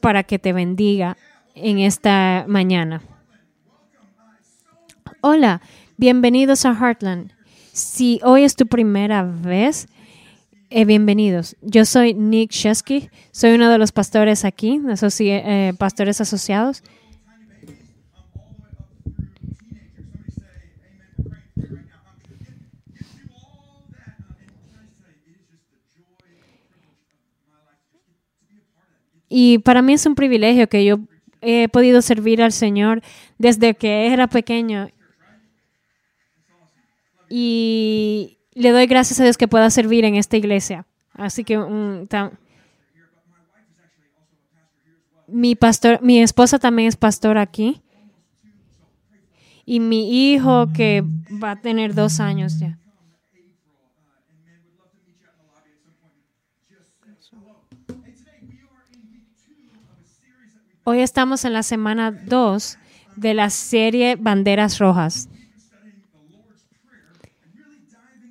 para que te bendiga en esta mañana. Hola, bienvenidos a Heartland. Si hoy es tu primera vez, eh, bienvenidos. Yo soy Nick Shesky, soy uno de los pastores aquí, eh, pastores asociados. Y para mí es un privilegio que yo he podido servir al Señor desde que era pequeño. Y le doy gracias a Dios que pueda servir en esta iglesia. Así que ta- mi pastor, mi esposa también es pastor aquí. Y mi hijo que va a tener dos años ya. Hoy estamos en la semana 2 de la serie Banderas Rojas.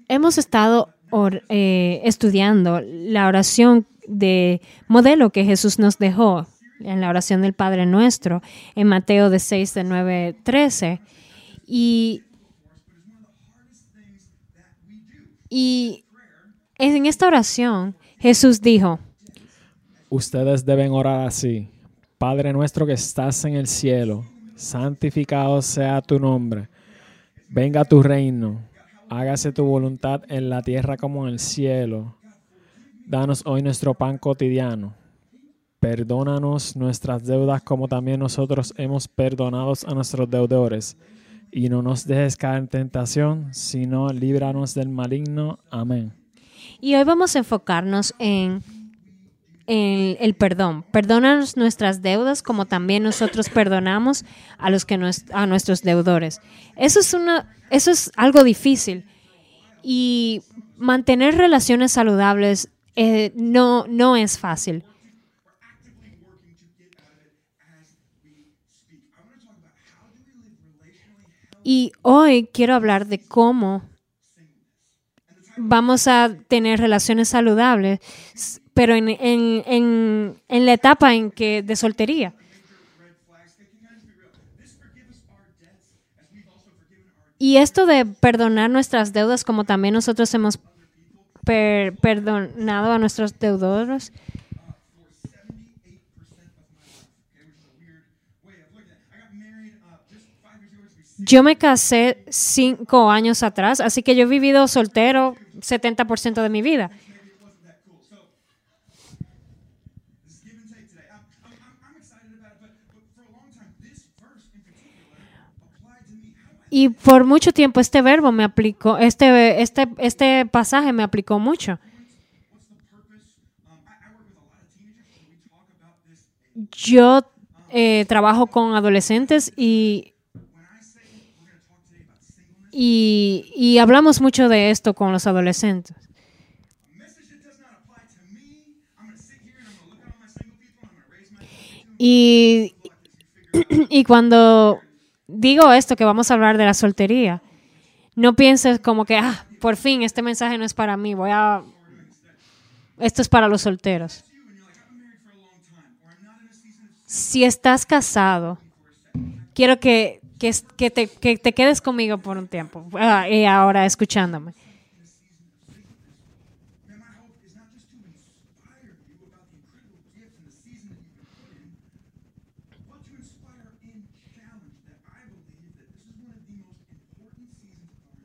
Hemos estado eh, estudiando la oración de modelo que Jesús nos dejó en la oración del Padre Nuestro en Mateo de 6, de 9, 13. Y, y en esta oración Jesús dijo, Ustedes deben orar así. Padre nuestro que estás en el cielo, santificado sea tu nombre. Venga tu reino. Hágase tu voluntad en la tierra como en el cielo. Danos hoy nuestro pan cotidiano. Perdónanos nuestras deudas como también nosotros hemos perdonado a nuestros deudores. Y no nos dejes caer en tentación, sino líbranos del maligno. Amén. Y hoy vamos a enfocarnos en, el perdón. Perdónanos nuestras deudas como también nosotros perdonamos a los que a nuestros deudores. Eso es una eso es algo difícil y mantener relaciones saludables eh, no no es fácil. Y hoy quiero hablar de cómo vamos a tener relaciones saludables, pero en, en- en- en la etapa en que de soltería. Y esto de perdonar nuestras deudas, como también nosotros hemos per- perdonado a nuestros deudores, yo me casé cinco años atrás, así que yo he vivido soltero 70% de mi vida. Y por mucho tiempo este verbo me aplicó, este, este, este pasaje me aplicó mucho. Yo eh, trabajo con adolescentes y, y, y hablamos mucho de esto con los adolescentes. Y, y cuando digo esto, que vamos a hablar de la soltería, no pienses como que, ah, por fin, este mensaje no es para mí, voy a... Esto es para los solteros. Si estás casado, quiero que, que, que te, que te quedes conmigo por un tiempo, ah, y ahora escuchándome.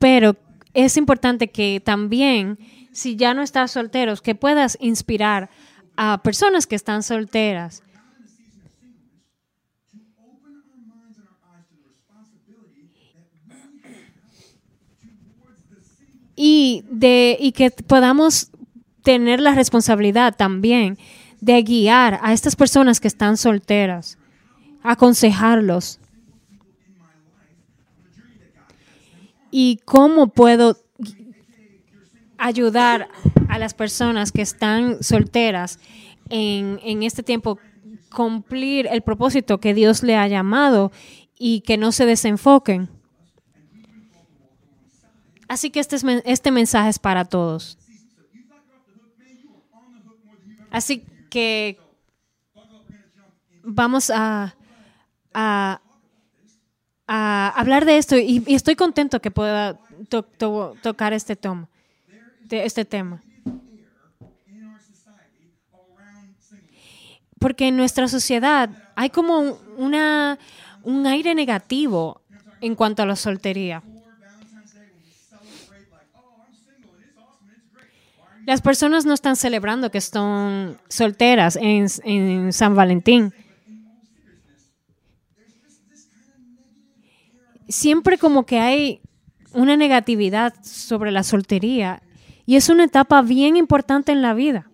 Pero es importante que también, si ya no estás solteros, que puedas inspirar a personas que están solteras. Y, de, y que podamos tener la responsabilidad también de guiar a estas personas que están solteras, aconsejarlos. Y cómo puedo ayudar a las personas que están solteras en, en este tiempo cumplir el propósito que Dios le ha llamado y que no se desenfoquen. Así que este, es este mensaje es para todos. Así que vamos a, a, a hablar de esto y, y estoy contento que pueda to- to- tocar este, tomo, de este tema. Porque en nuestra sociedad hay como un- una, un aire negativo en cuanto a la soltería. Las personas no están celebrando que están solteras en, en San Valentín. Siempre como que hay una negatividad sobre la soltería y es una etapa bien importante en la vida.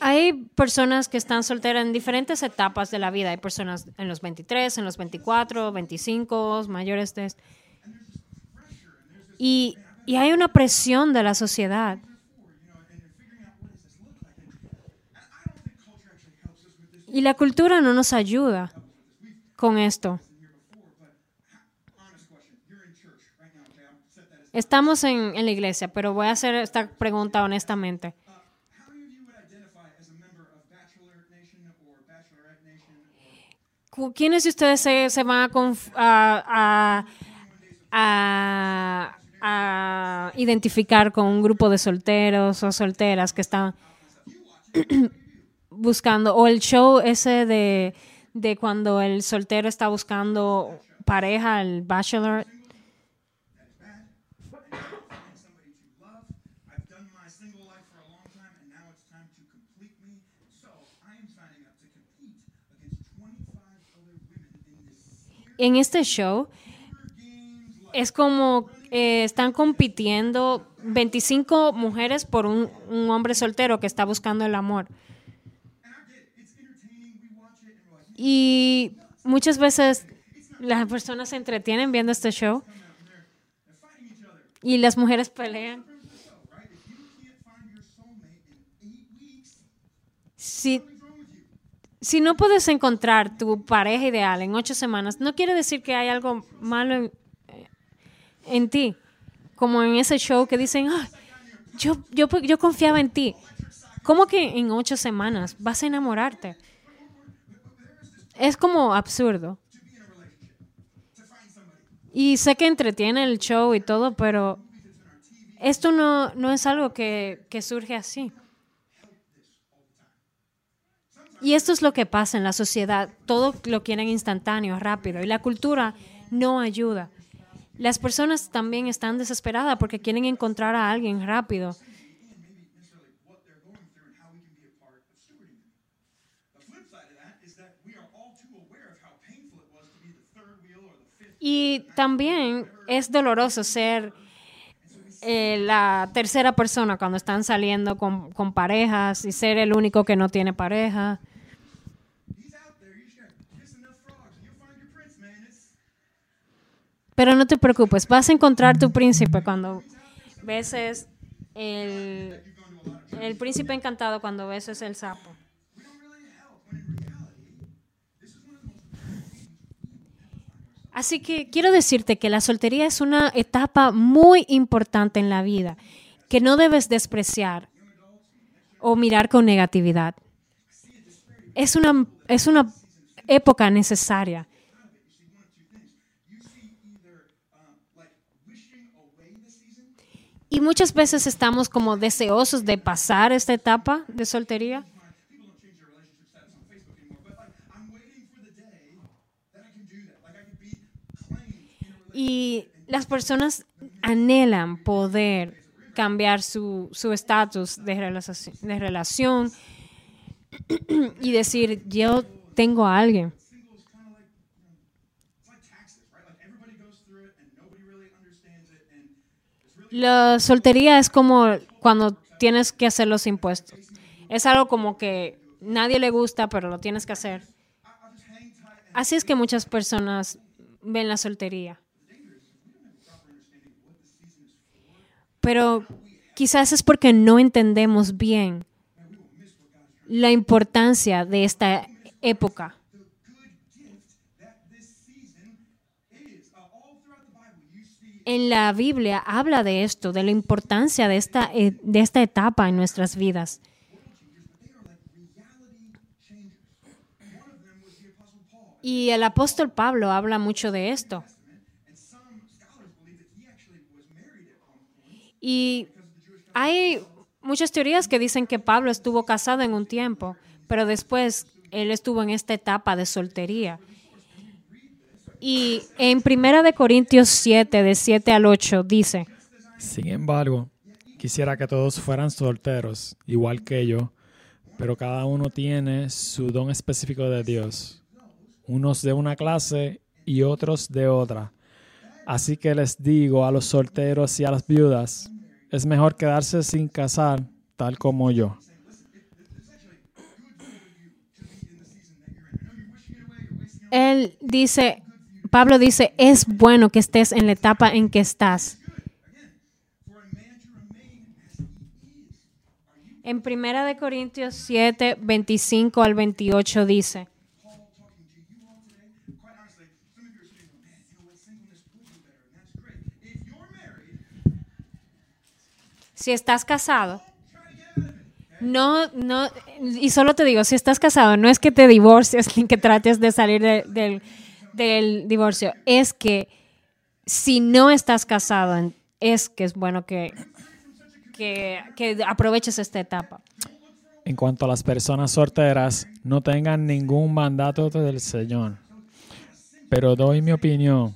Hay personas que están solteras en diferentes etapas de la vida. Hay personas en los 23, en los 24, 25, mayores de... Y, y hay una presión de la sociedad. Y la cultura no nos ayuda con esto. Estamos en, en la iglesia, pero voy a hacer esta pregunta honestamente. ¿Quiénes de ustedes se, se van a- a- identificar con un grupo de solteros o solteras que están buscando, o el show ese de, de cuando el soltero está buscando pareja, el bachelor? I've done my single life for a long time, and now it's time to complete me. So I am signing up to compete against 25 other women in this En este show es como eh, están compitiendo 25 mujeres por un, un hombre soltero que está buscando el amor. Y muchas veces las personas se entretienen viendo este show y las mujeres pelean. Si, si no puedes encontrar tu pareja ideal en ocho semanas, no quiere decir que hay algo malo en, en ti. Como en ese show que dicen, "Ah, yo, yo, yo confiaba en ti. ¿Cómo que en ocho semanas vas a enamorarte? Es como absurdo. Y sé que entretiene el show y todo, pero esto no, no es algo que, que surge así. Y esto es lo que pasa en la sociedad. Todo lo quieren instantáneo, rápido. Y la cultura no ayuda. Las personas también están desesperadas porque quieren encontrar a alguien rápido. Y también es doloroso ser eh, la tercera persona cuando están saliendo con, con parejas y ser el único que no tiene pareja. Pero no te preocupes, vas a encontrar tu príncipe cuando beses el, el príncipe encantado cuando beses el sapo. Así que quiero decirte que la soltería es una etapa muy importante en la vida que no debes despreciar o mirar con negatividad. Es una, es una época necesaria. Y muchas veces estamos como deseosos de pasar esta etapa de soltería. Y las personas anhelan poder cambiar su su estatus de, relación- de relación y decir, yo tengo a alguien. La soltería es como cuando tienes que hacer los impuestos. Es algo como que nadie le gusta, pero lo tienes que hacer. Así es que muchas personas ven la soltería. Pero quizás es porque no entendemos bien la importancia de esta época. En la Biblia habla de esto, de la importancia de esta, eh, de esta etapa en nuestras vidas. Y el apóstol Pablo habla mucho de esto. Y hay muchas teorías que dicen que Pablo estuvo casado en un tiempo, pero después él estuvo en esta etapa de soltería. Y en Primera de Corintios 7, de 7 al 8, dice, Sin embargo, quisiera que todos fueran solteros, igual que yo, pero cada uno tiene su don específico de Dios, unos de una clase y otros de otra. Así que les digo a los solteros y a las viudas, es mejor quedarse sin casar, tal como yo. él dice, Pablo dice, es bueno que estés en la etapa en que estás. En Primera de Corintios 7, 25 al 28 dice, si estás casado, no, no, y solo te digo, si estás casado, no es que te divorcies ni que trates de salir de- del, del divorcio, es que si no estás casado, es que es bueno que, que, que aproveches esta etapa. En cuanto a las personas solteras, no tengan ningún mandato del Señor. Pero doy mi opinión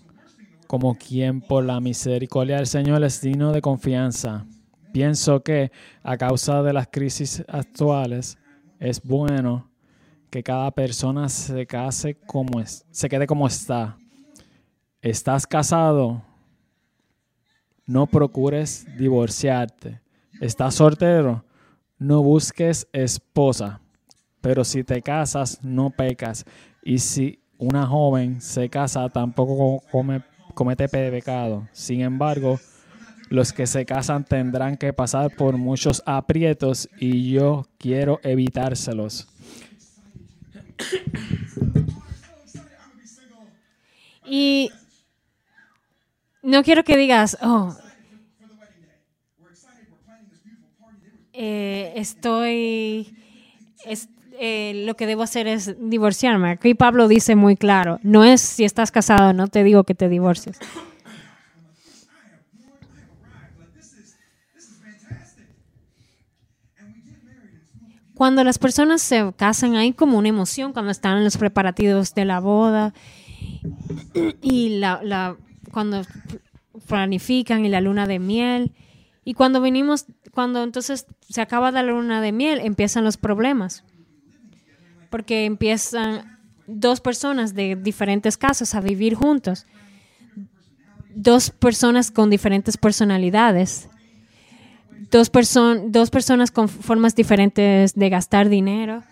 como quien por la misericordia del Señor es digno de confianza. Pienso que a causa de las crisis actuales es bueno que cada persona se case como es, se quede como está. ¿Estás casado? No procures divorciarte. ¿Estás soltero? No busques esposa. Pero si te casas, no pecas. Y si una joven se casa, tampoco come- comete pecado. Sin embargo, los que se casan tendrán que pasar por muchos aprietos y yo quiero evitárselos. Y no quiero que digas, oh, eh, estoy, es- eh, lo que debo hacer es divorciarme. Aquí Pablo dice muy claro, no es si estás casado, no te digo que te divorcies. Cuando las personas se casan hay como una emoción cuando están en los preparativos de la boda y la, la- cuando planifican y la luna de miel. Y cuando venimos, cuando entonces se acaba la luna de miel, empiezan los problemas. Porque empiezan dos personas de diferentes casas a vivir juntos. Dos personas con diferentes personalidades. Dos, perso- dos personas con formas diferentes de gastar dinero.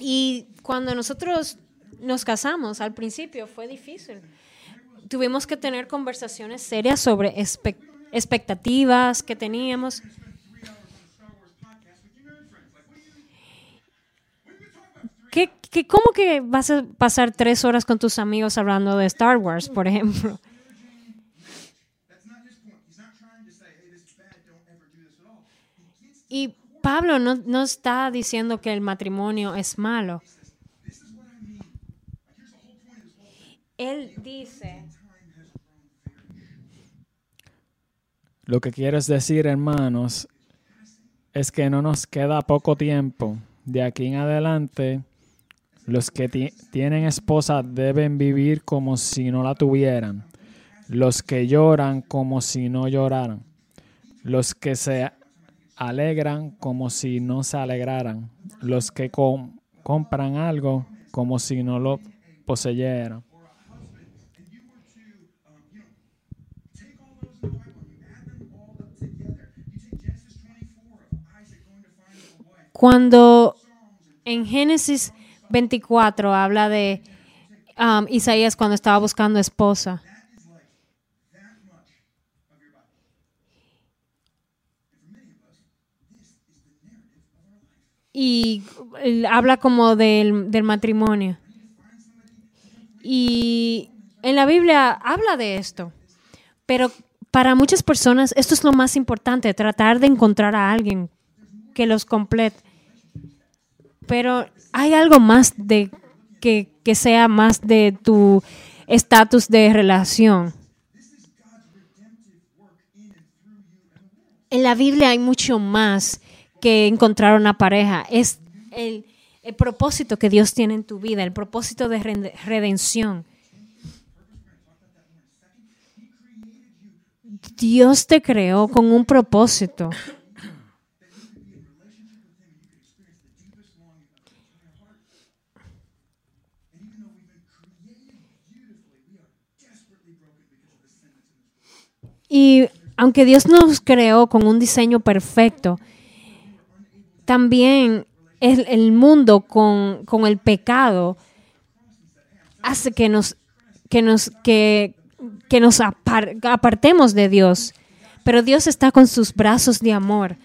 Y cuando nosotros nos casamos, al principio fue difícil. Tuvimos que tener conversaciones serias sobre espe- expectativas que teníamos. ¿Qué, qué, ¿Cómo que vas a pasar tres horas con tus amigos hablando de Star Wars, por ejemplo? Y Pablo no, no está diciendo que el matrimonio es malo. Él dice, Lo que quieres decir, hermanos, es que no nos queda poco tiempo. De aquí en adelante, los que ti- tienen esposa deben vivir como si no la tuvieran. Los que lloran como si no lloraran. Los que se alegran como si no se alegraran. Los que com- compran algo como si no lo poseyeran. take all those in the Bible and you add them all up together. You take Genesis 24 of Isaac going to find a wife. cuando en Génesis 24 habla de um, Isaías cuando estaba buscando esposa. Y él habla como del, del matrimonio. Y En la Biblia habla de esto, pero para muchas personas esto es lo más importante, tratar de encontrar a alguien que los complete. Pero hay algo más de que, que sea más de tu estatus de relación. En la Biblia hay mucho más que encontrar una pareja. Es el, el propósito que Dios tiene en tu vida, el propósito de redención. Dios te creó con un propósito. Y aunque Dios nos creó con un diseño perfecto, también el, mundo con, con el pecado hace que nos, que nos, que, que nos apar- apartemos de Dios. Pero Dios está con sus brazos de amor.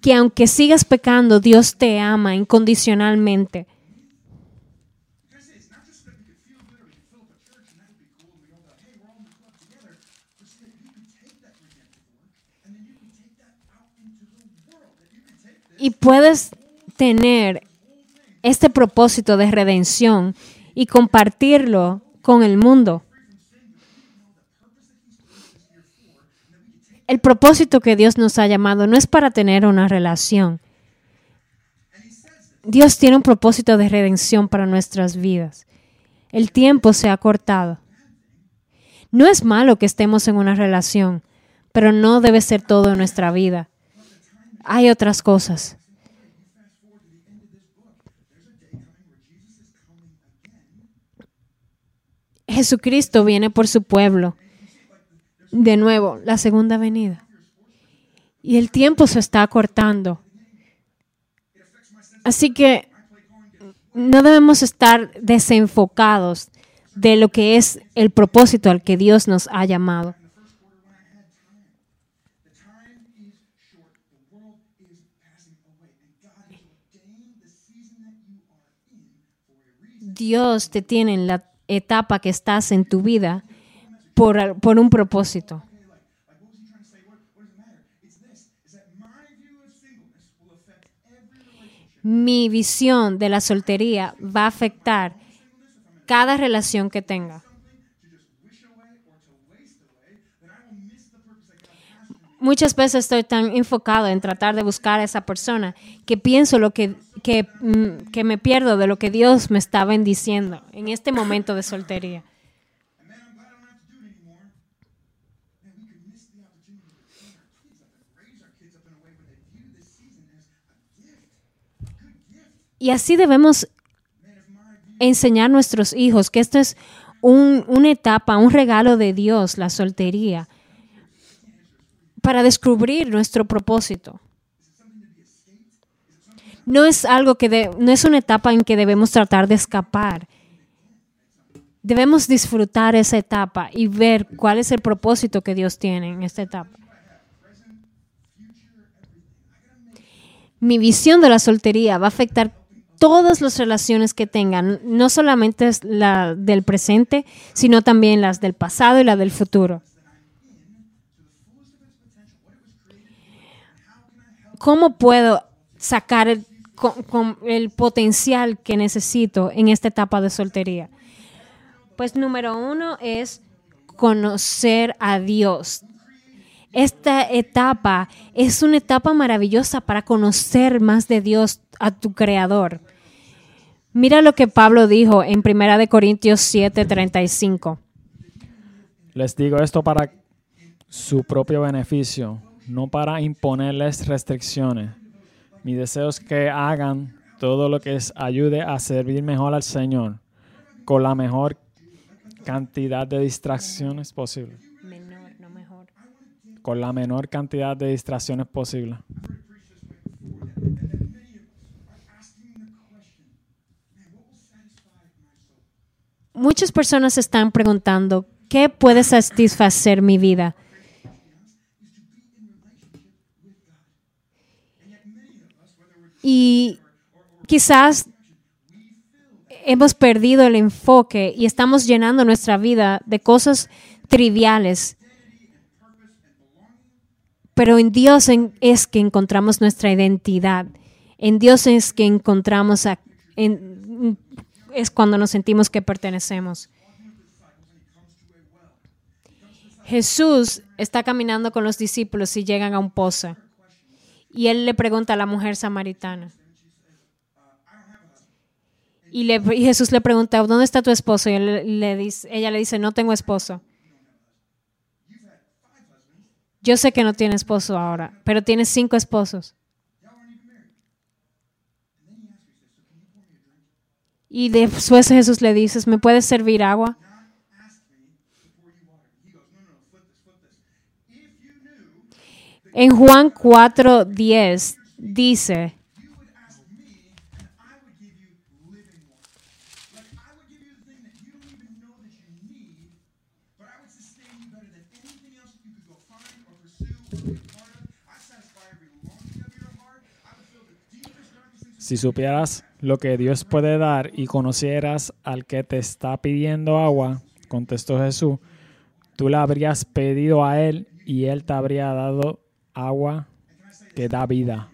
Que aunque sigas pecando, Dios te ama incondicionalmente. Y puedes tener este propósito de redención y compartirlo con el mundo. El propósito que Dios nos ha llamado no es para tener una relación. Dios tiene un propósito de redención para nuestras vidas. El tiempo se ha cortado. No es malo que estemos en una relación, pero no debe ser todo en nuestra vida. Hay otras cosas. Jesucristo viene por su pueblo. De nuevo, la segunda venida. Y el tiempo se está acortando. Así que no debemos estar desenfocados de lo que es el propósito al que Dios nos ha llamado. Dios te tiene en la etapa que estás en tu vida por, por un propósito. Mi visión de la soltería va a afectar cada relación que tenga. Muchas veces estoy tan enfocado en tratar de buscar a esa persona que pienso lo que, que, mm, que me pierdo de lo que Dios me está bendiciendo en este momento de soltería. Y así debemos enseñar a nuestros hijos que esto es un- una etapa, un regalo de Dios, la soltería, para descubrir nuestro propósito. No es algo que de- no es una etapa en que debemos tratar de escapar. Debemos disfrutar esa etapa y ver cuál es el propósito que Dios tiene en esta etapa. Mi visión de la soltería va a afectar todas las relaciones que tengan, no solamente la del presente, sino también las del pasado y la del futuro. ¿Cómo puedo sacar el, potencial que necesito en esta etapa de soltería? Pues número uno es conocer a Dios. Esta etapa es una etapa maravillosa para conocer más de Dios, a tu Creador. Mira lo que Pablo dijo en 1 de Corintios 7:35. Les digo esto para su propio beneficio, no para imponerles restricciones. Mi deseo es que hagan todo lo que les ayude a servir mejor al Señor, con la mejor cantidad de distracciones posible. Menor, no mejor. Con la menor cantidad de distracciones posible. Muchas personas están preguntando, ¿qué puede satisfacer mi vida? Y quizás hemos perdido el enfoque y estamos llenando nuestra vida de cosas triviales. Pero en Dios es que encontramos nuestra identidad. En Dios es que encontramos, es cuando nos sentimos que pertenecemos. Jesús está caminando con los discípulos y llegan a un pozo. Y él le pregunta a la mujer samaritana. Y, Jesús le pregunta, ¿dónde está tu esposo? Y ella le dice, no tengo esposo. Yo sé que no tiene esposo ahora, pero tienes cinco esposos. Y después Jesús le dice, ¿me puedes servir agua? En Juan 4:10 dice. Si supieras lo que Dios puede dar y conocieras al que te está pidiendo agua, contestó Jesús, tú le habrías pedido a él y él te habría dado agua que da vida.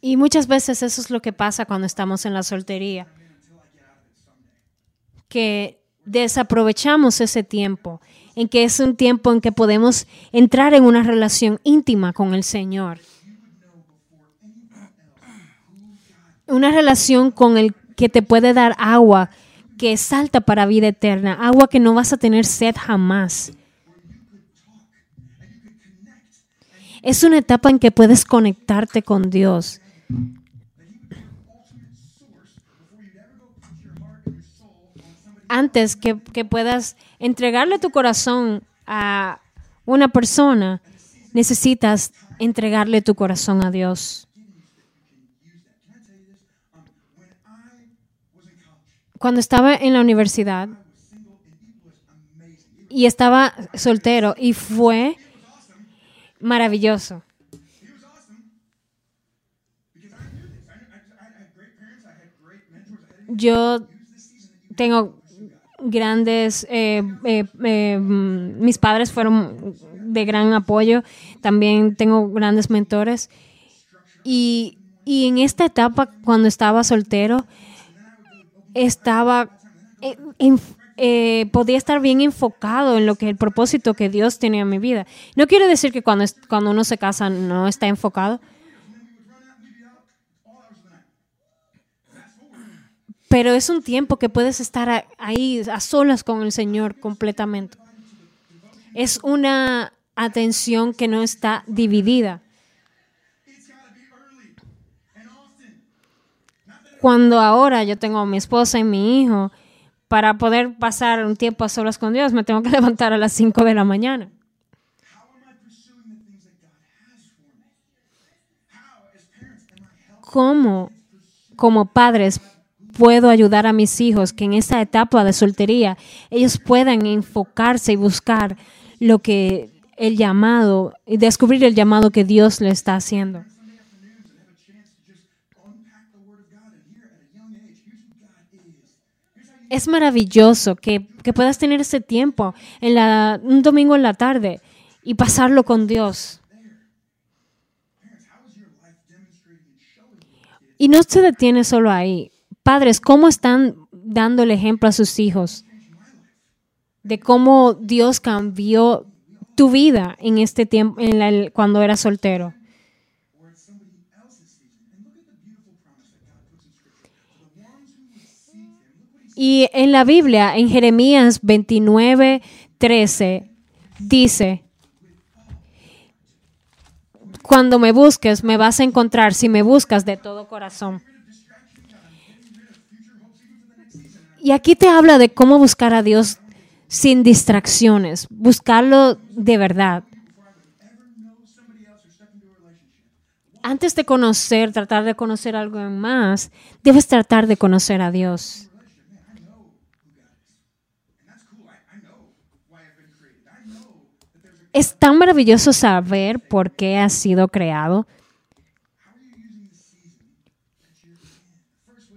y muchas veces eso es lo que pasa cuando estamos en la soltería, que desaprovechamos ese tiempo, en que es un tiempo en que podemos entrar en una relación íntima con el Señor. Una relación con el que te puede dar agua que salta para vida eterna, agua que no vas a tener sed jamás. Es una etapa en que puedes conectarte con Dios. Antes que, que puedas entregarle tu corazón a una persona, necesitas entregarle tu corazón a Dios. Cuando estaba en la universidad y estaba soltero y fue maravilloso. Yo tengo grandes, eh, eh, eh, mm, mis padres fueron de gran apoyo, también tengo grandes mentores. Y, y en esta etapa, cuando estaba soltero, estaba, eh, en- eh, podía estar bien enfocado en lo que el propósito que Dios tenía en mi vida. No quiere decir que cuando, cuando uno se casa no está enfocado, pero es un tiempo que puedes estar ahí a solas con el Señor completamente. Es una atención que no está dividida. Cuando ahora yo tengo a mi esposa y mi hijo, para poder pasar un tiempo a solas con Dios, me tengo que levantar a las 5 de la mañana. ¿Cómo, como padres, puedo ayudar a mis hijos que en esta etapa de soltería ellos puedan enfocarse y buscar lo que el llamado y descubrir el llamado que Dios le está haciendo? Es maravilloso que, que puedas tener ese tiempo en un domingo en la tarde y pasarlo con Dios. Y no se detiene solo ahí. Padres, ¿cómo están dando el ejemplo a sus hijos de cómo Dios cambió tu vida en este tiempo, cuando eras soltero? Y en la Biblia, en Jeremías 29, 13, dice, cuando me busques, me vas a encontrar si me buscas de todo corazón. Y aquí te habla de cómo buscar a Dios sin distracciones, buscarlo de verdad. Antes de conocer, tratar de conocer algo más, debes tratar de conocer a Dios. Es tan maravilloso saber por qué has sido creado.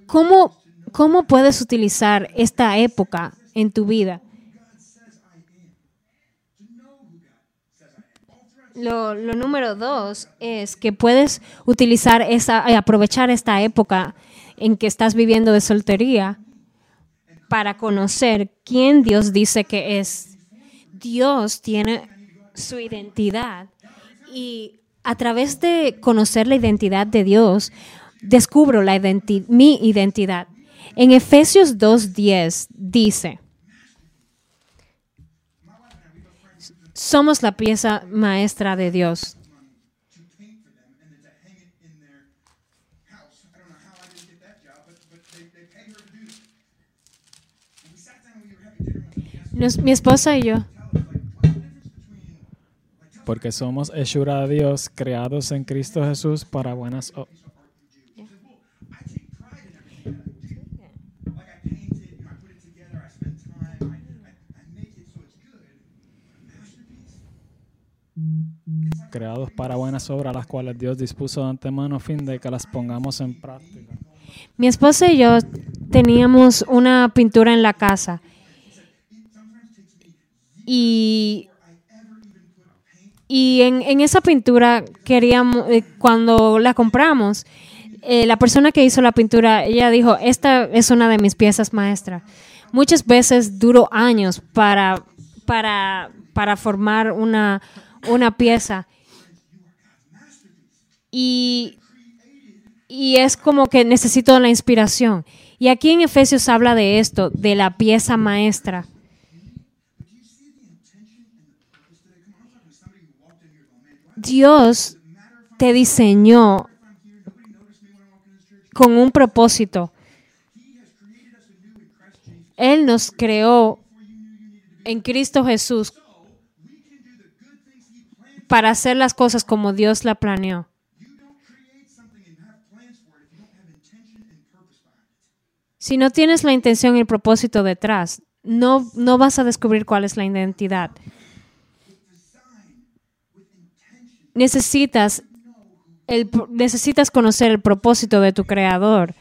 ¿Cómo, ¿Cómo puedes utilizar esta época en tu vida? Lo, lo número dos es que puedes utilizar esa, eh, aprovechar esta época en que estás viviendo de soltería para conocer quién Dios dice que es. Dios tiene su identidad y a través de conocer la identidad de Dios, descubro la identi- mi identidad. En Efesios 2.10 dice, somos la pieza maestra de Dios. Nos- mi esposa y yo Porque somos hechura de Dios, creados en Cristo Jesús para buenas obras. Creados para buenas obras, las cuales Dios dispuso de antemano a fin de que las pongamos en práctica. Mi esposa y yo teníamos una pintura en la casa y, y en, en esa pintura queríamos, eh, cuando la compramos, eh, la persona que hizo la pintura, ella dijo, esta es una de mis piezas maestras. Muchas veces duró años para, para, para formar una, una pieza. Y, y es como que necesito la inspiración. Y aquí en Efesios habla de esto, de la pieza maestra. Dios te diseñó con un propósito. Él nos creó en Cristo Jesús para hacer las cosas como Dios la planeó. Si no tienes la intención y el propósito detrás, no, no vas a descubrir cuál es la identidad. Necesitas, el, necesitas conocer el propósito de tu creador.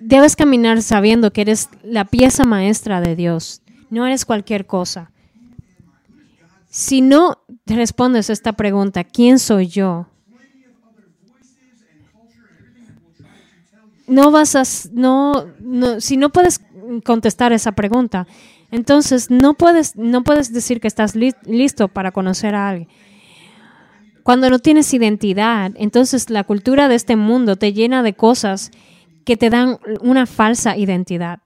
Debes caminar sabiendo que eres la pieza maestra de Dios. No eres cualquier cosa. Si no respondes a esta pregunta, ¿quién soy yo? No vas a, no, no, si no puedes contestar esa pregunta, entonces no puedes, no puedes decir que estás li- listo para conocer a alguien. Cuando no tienes identidad, entonces la cultura de este mundo te llena de cosas que te dan una falsa identidad.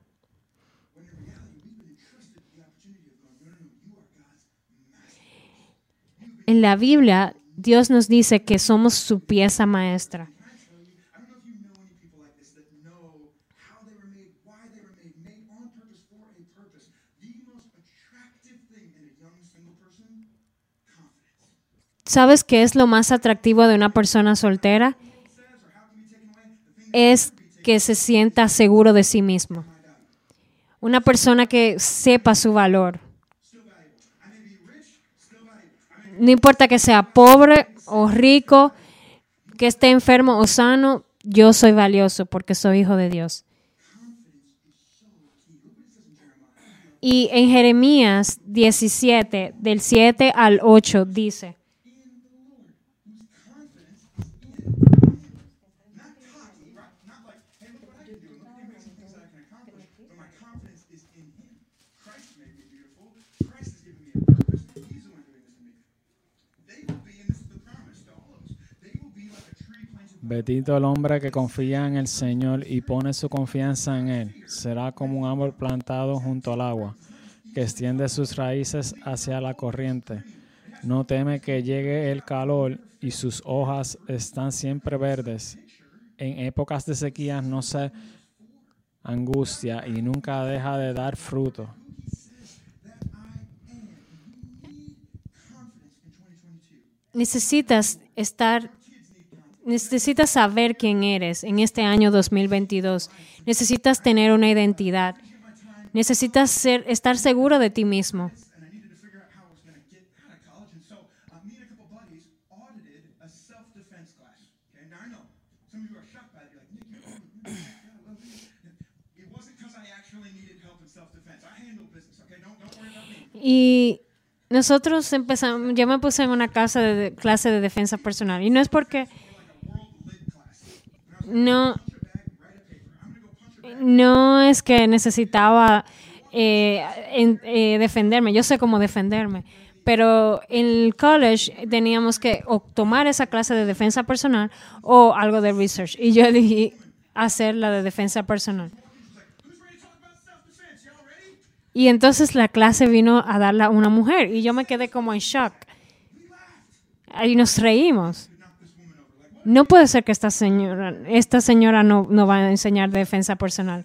En la Biblia, Dios nos dice que somos su pieza maestra. ¿Sabes qué es lo más atractivo de una persona soltera? Es que se sienta seguro de sí mismo. Una persona que sepa su valor. No importa que sea pobre o rico, que esté enfermo o sano, yo soy valioso porque soy hijo de Dios. Y en Jeremías 17, del 7 al 8, dice, Bendito el hombre que confía en el Señor y pone su confianza en Él. Será como un árbol plantado junto al agua, que extiende sus raíces hacia la corriente. No teme que llegue el calor y sus hojas están siempre verdes. En épocas de sequía no se angustia y nunca deja de dar fruto. necesitas estar, necesitas saber quién eres en este año 2022. Necesitas tener una identidad. Necesitas ser, estar seguro de ti mismo. and I needed to figure out how I was going to get out of college. And so uh, me and a couple buddies audited a self-defense class. Okay, now I know some of you are shocked by it. You're like, Nick, you're, you're, you're, I love you." It wasn't because I actually needed help in self-defense. I handle business. Okay, don't don't worry about me. Y nosotros empezamos, yo me puse en una clase de- clase de defensa personal. Y no es porque no, no es que necesitaba eh, eh, defenderme. Yo sé cómo defenderme. Pero en el college teníamos que o tomar esa clase de defensa personal o algo de research. Y yo elegí hacer la de defensa personal. Y entonces la clase vino a darla a una mujer y yo me quedé como en shock. Y nos reímos. No puede ser que esta señora, esta señora no, no va a enseñar defensa personal.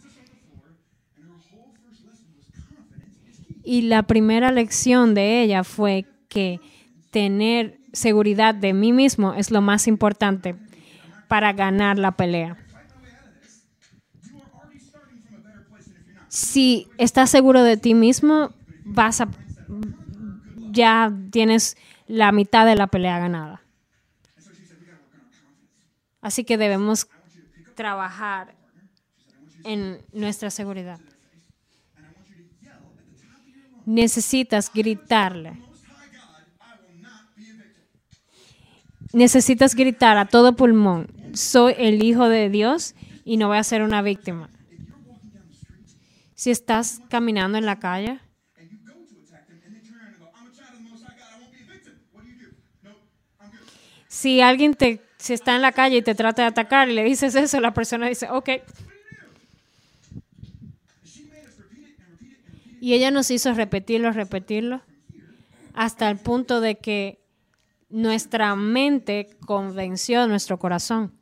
Y la primera lección de ella fue que tener seguridad de mí mismo es lo más importante para ganar la pelea. Si estás seguro de ti mismo, vas a ya tienes la mitad de la pelea ganada. Así que debemos trabajar en nuestra seguridad. Necesitas gritarle. Necesitas gritar a todo pulmón, soy el hijo de Dios y no voy a ser una víctima. Si estás caminando en la calle si alguien te si está en la calle y te trata de atacar y le dices eso, la persona dice, ok. Y ella nos hizo repetirlo, repetirlo, hasta el punto de que nuestra mente convenció nuestro corazón.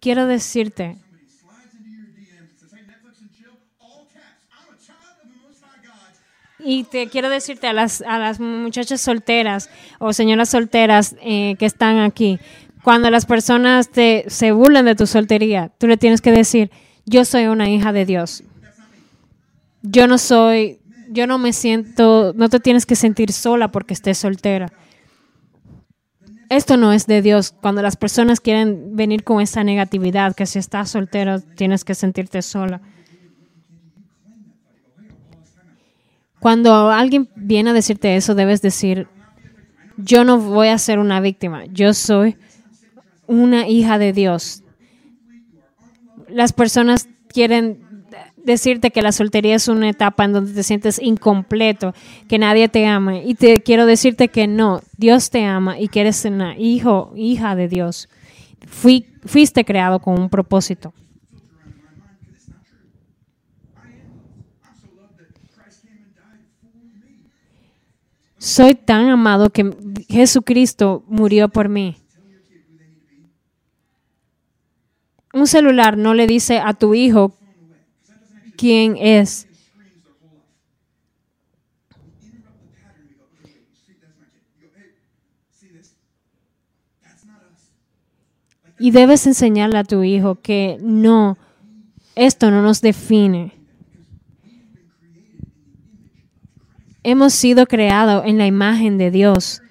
Can I get y te quiero decirte a las, a las muchachas solteras o señoras solteras eh, que están aquí, cuando las personas te, se burlan de tu soltería, tú le tienes que decir, yo soy una hija de Dios. Yo no soy, yo no me siento, no te tienes que sentir sola porque estés soltera. Esto no es de Dios. Cuando las personas quieren venir con esa negatividad, que si estás soltero tienes que sentirte sola. Cuando alguien viene a decirte eso, debes decir, yo no voy a ser una víctima, yo soy una hija de Dios. Las personas quieren decirte que la soltería es una etapa en donde te sientes incompleto, que nadie te ama. Y te quiero decirte que no, Dios te ama y que eres una hijo, hija de Dios. Fui, fuiste creado con un propósito. Soy tan amado que Jesucristo murió por mí. Un celular no le dice a tu hijo quién es. Y debes enseñarle a tu hijo que no, esto no nos define. Hemos sido creados en la imagen de Dios.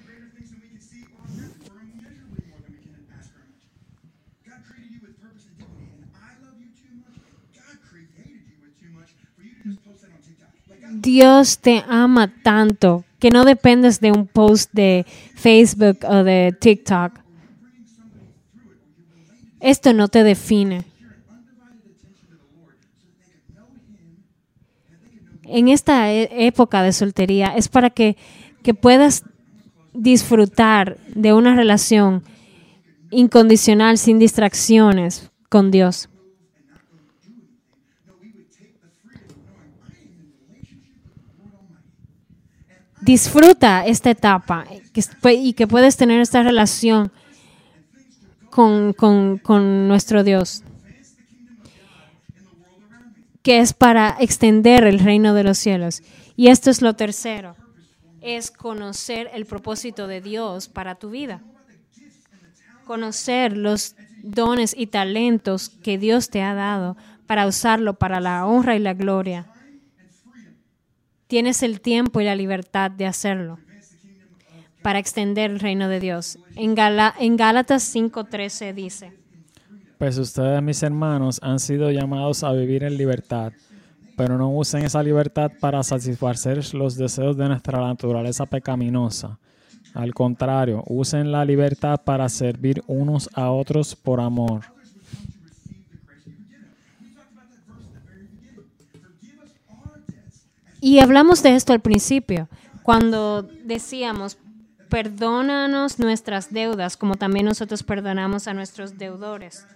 Dios te ama tanto que no dependes de un post de Facebook o de TikTok. Esto no te define. En esta e- época de soltería es para que, que puedas disfrutar de una relación incondicional, sin distracciones con Dios. Disfruta esta etapa que es- y que puedes tener esta relación con, con- con nuestro Dios, que es para extender el reino de los cielos. Y esto es lo tercero, es conocer el propósito de Dios para tu vida. conocer los dones y talentos que Dios te ha dado para usarlo para la honra y la gloria. Tienes el tiempo y la libertad de hacerlo para extender el reino de Dios. En, Gálatas 5:13 dice, Pues ustedes, mis hermanos, han sido llamados a vivir en libertad, pero no usen esa libertad para satisfacer los deseos de nuestra naturaleza pecaminosa. Al contrario, usen la libertad para servir unos a otros por amor. Y hablamos de esto al principio, cuando decíamos, perdónanos nuestras deudas, como también nosotros perdonamos a nuestros deudores.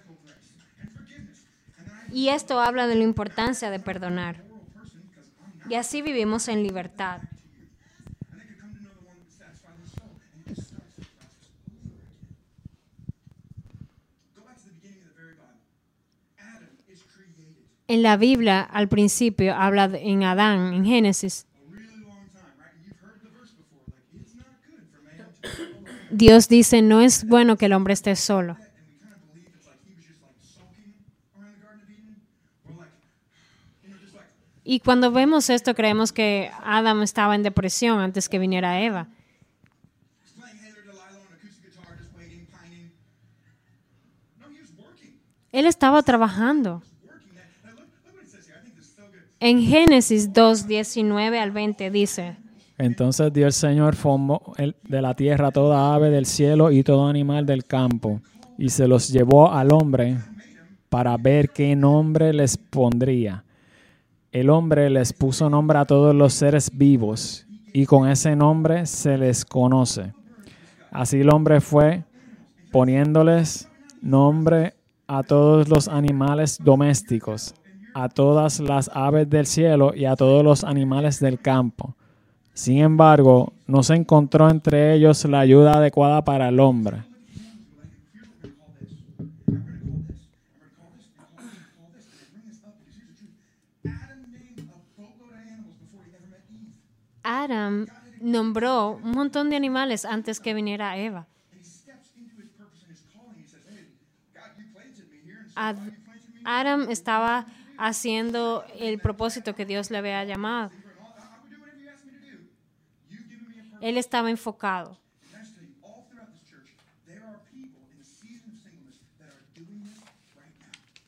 Y esto habla de la importancia de perdonar. Y así vivimos en libertad. En la Biblia, al principio, habla en Adán, en Génesis. Dios dice, no es bueno que el hombre esté solo. Y cuando vemos esto, creemos que Adam estaba en depresión antes que viniera Eva. Él estaba trabajando. En Génesis 2, 19 al 20 dice, Entonces dio el Señor formó de la tierra toda ave del cielo y todo animal del campo, y se los llevó al hombre para ver qué nombre les pondría. El hombre les puso nombre a todos los seres vivos, y con ese nombre se les conoce. Así el hombre fue poniéndoles nombre a todos los animales domésticos, a todas las aves del cielo y a todos los animales del campo. Sin embargo, no se encontró entre ellos la ayuda adecuada para el hombre. Adam nombró un montón de animales antes que viniera Eva. Ad- Adam estaba haciendo el propósito que Dios le había llamado. Él estaba enfocado.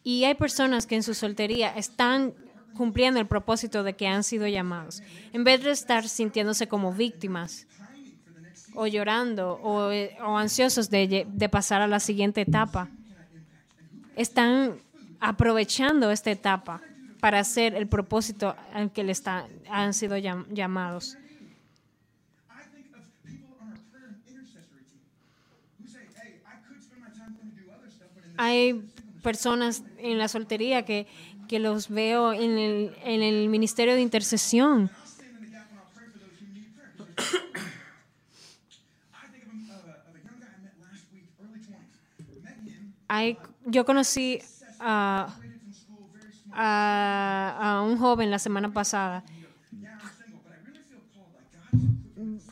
Y hay personas que en su soltería están cumpliendo el propósito de que han sido llamados. En vez de estar sintiéndose como víctimas o llorando o, o ansiosos de, de pasar a la siguiente etapa, están aprovechando esta etapa para hacer el propósito al que le está- han sido llam- llamados. Hay personas en la soltería que, que los veo en el, en el ministerio de intercesión. I'll stand in the gap and I'll pray for those who need prayer. 'cause they're so- I think of a, of, a, of a young guy I met last week, early 20s. Met him, Hay, yo conocí a, a- a un joven la semana pasada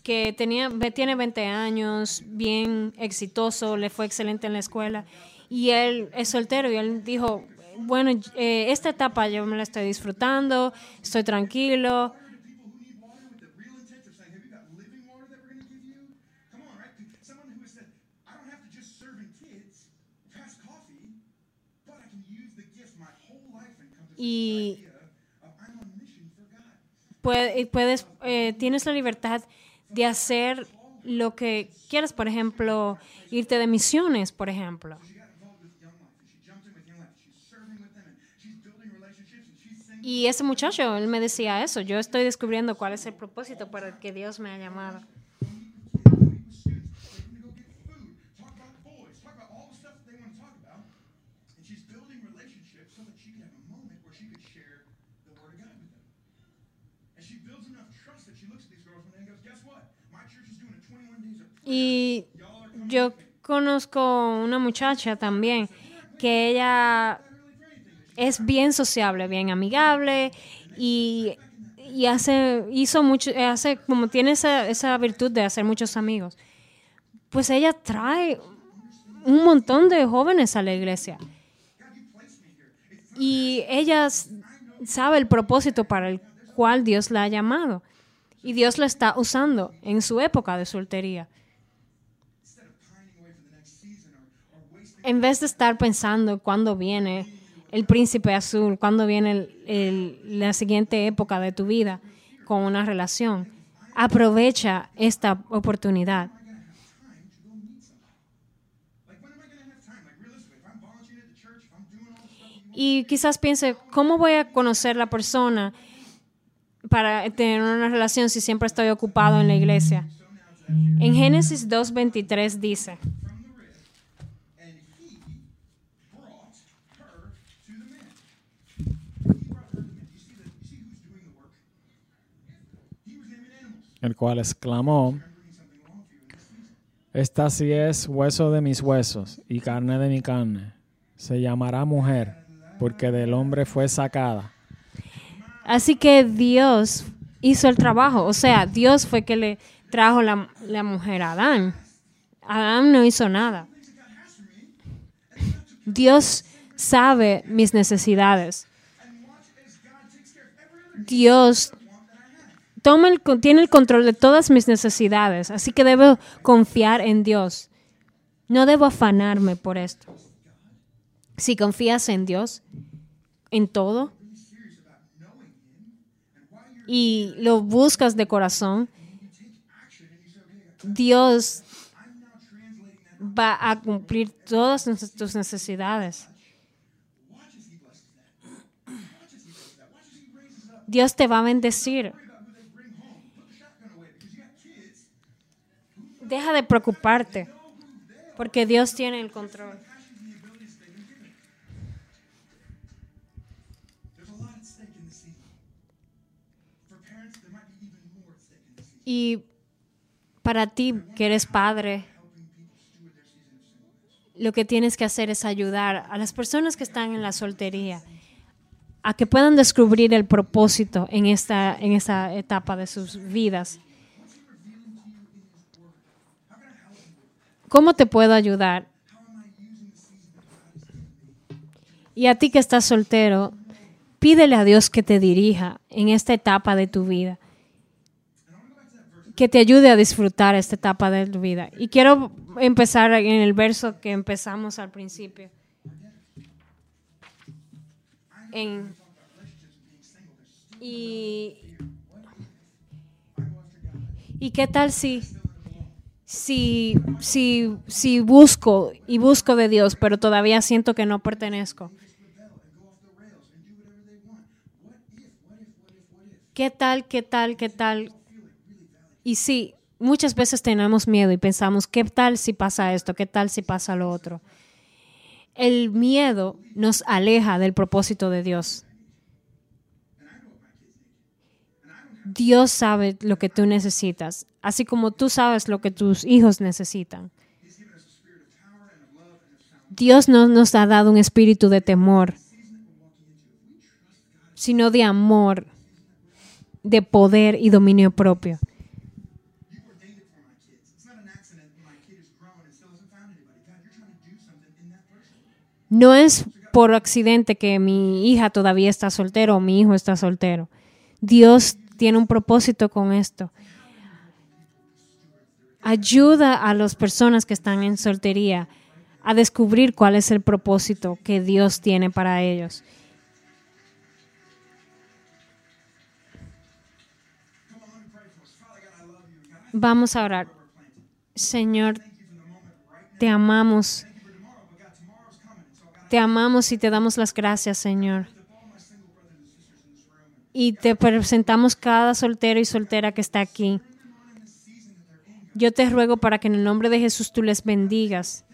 que tenía, tiene 20 años, bien exitoso, le fue excelente en la escuela y él es soltero y él dijo, bueno, eh, esta etapa yo me la estoy disfrutando, estoy tranquilo. y puedes, eh, tienes la libertad de hacer lo que quieras, por ejemplo, irte de misiones, por ejemplo. Y ese muchacho, él me decía eso, yo estoy descubriendo cuál es el propósito para el que Dios me ha llamado. meet with students. They're going to go get food, talk about boys, talk about all the stuff that they want to talk about. And she's building relationships so that she could have a moment where she could share the Word of God with them. And she builds enough trust that she looks at these girls one day and goes, Guess what? My church is doing a 21 days of prayer. Y yo conozco una muchacha también que ella es bien sociable, bien amigable y, hace, hizo mucho, hace, como tiene esa, esa virtud de hacer muchos amigos. Pues ella trae un montón de jóvenes a la iglesia. Y ella sabe el propósito para el cual Dios la ha llamado. Y Dios la está usando en su época de soltería. En vez de estar pensando cuándo viene el príncipe azul, cuándo viene el- la siguiente época de tu vida con una relación, aprovecha esta oportunidad. Y quizás piense, ¿cómo voy a conocer la persona para tener una relación si siempre estoy ocupado en la iglesia? En Génesis 2.23 dice, el cual exclamó, Esta sí es hueso de mis huesos y carne de mi carne. Se llamará mujer, porque del hombre fue sacada. Así que Dios hizo el trabajo. O sea, Dios fue que le trajo la, la mujer a Adán. Adán no hizo nada. Dios sabe mis necesidades. Dios toma el, tiene el control de todas mis necesidades. Así que debo confiar en Dios. No debo afanarme por esto. Si confías en Dios, en todo, y lo buscas de corazón, Dios va a cumplir todas tus necesidades. Dios te va a bendecir. Deja de preocuparte, porque Dios tiene el control. Y para ti, que eres padre, lo que tienes que hacer es ayudar a las personas que están en la soltería a que puedan descubrir el propósito en esta, en esta etapa de sus vidas. ¿Cómo te puedo ayudar? Y a ti que estás soltero, pídele a Dios que te dirija en esta etapa de tu vida que te ayude a disfrutar esta etapa de tu vida. Y quiero empezar en el verso que empezamos al principio. En- y, ¿Y qué tal si, si, si, si busco y busco de Dios, pero todavía siento que no pertenezco? ¿Qué tal, qué tal, qué tal? Y sí, muchas veces tenemos miedo y pensamos, ¿qué tal si pasa esto? ¿Qué tal si pasa lo otro? El miedo nos aleja del propósito de Dios. Dios sabe lo que tú necesitas, así como tú sabes lo que tus hijos necesitan. Dios no nos ha dado un espíritu de temor, sino de amor, de poder y dominio propio. No es por accidente que mi hija todavía está soltero o mi hijo está soltero. Dios tiene un propósito con esto. Ayuda a las personas que están en soltería a descubrir cuál es el propósito que Dios tiene para ellos. Vamos a orar. Señor, te amamos. Te amamos y te damos las gracias, Señor. Y te presentamos cada soltero y soltera que está aquí. Yo te ruego para que en el nombre de Jesús tú les bendigas.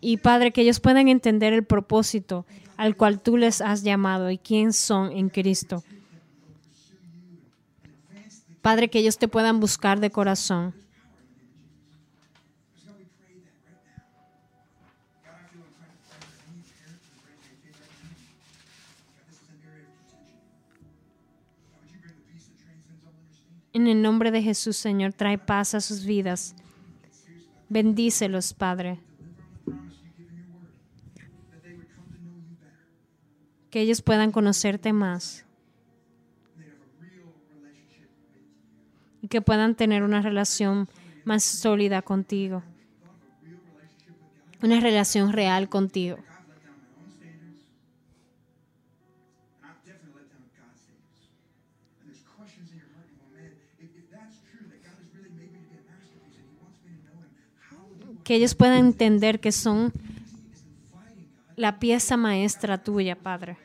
Y Padre, que ellos puedan entender el propósito al cual tú les has llamado y quién son en Cristo. Padre, que ellos te puedan buscar de corazón. En el nombre de Jesús, Señor, trae paz a sus vidas. Bendícelos, Padre. Que ellos puedan conocerte más. Y que puedan tener una relación más sólida contigo. Una relación real contigo. Que ellos puedan entender que son la pieza maestra tuya, Padre.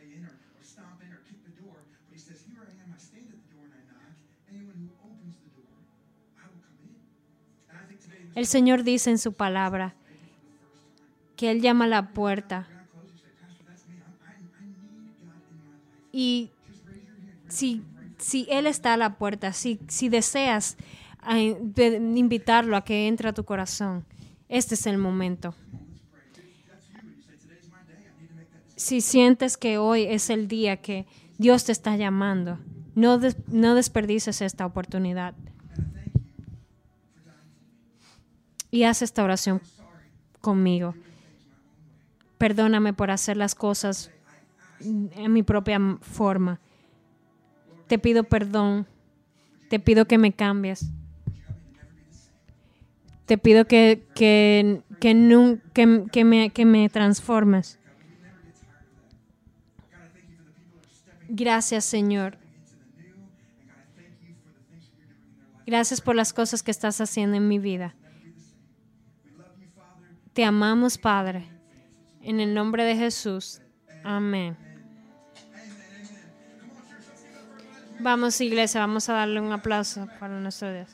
El Señor dice en su palabra que Él llama a la puerta. Y si, si Él está a la puerta, si, si deseas eh, invitarlo a que entre a tu corazón, este es el momento. Si sientes que hoy es el día que Dios te está llamando, no, des- no desperdices esta oportunidad. Y haz esta oración conmigo. Perdóname por hacer las cosas en mi propia forma. Te pido perdón. Te pido que me cambies. Te pido que, que, que, me, que me transformes. Gracias, Señor. Gracias por las cosas que estás haciendo en mi vida. Te amamos, Padre. En el nombre de Jesús. Amén. Vamos, iglesia, vamos a darle un aplauso para nuestro Dios.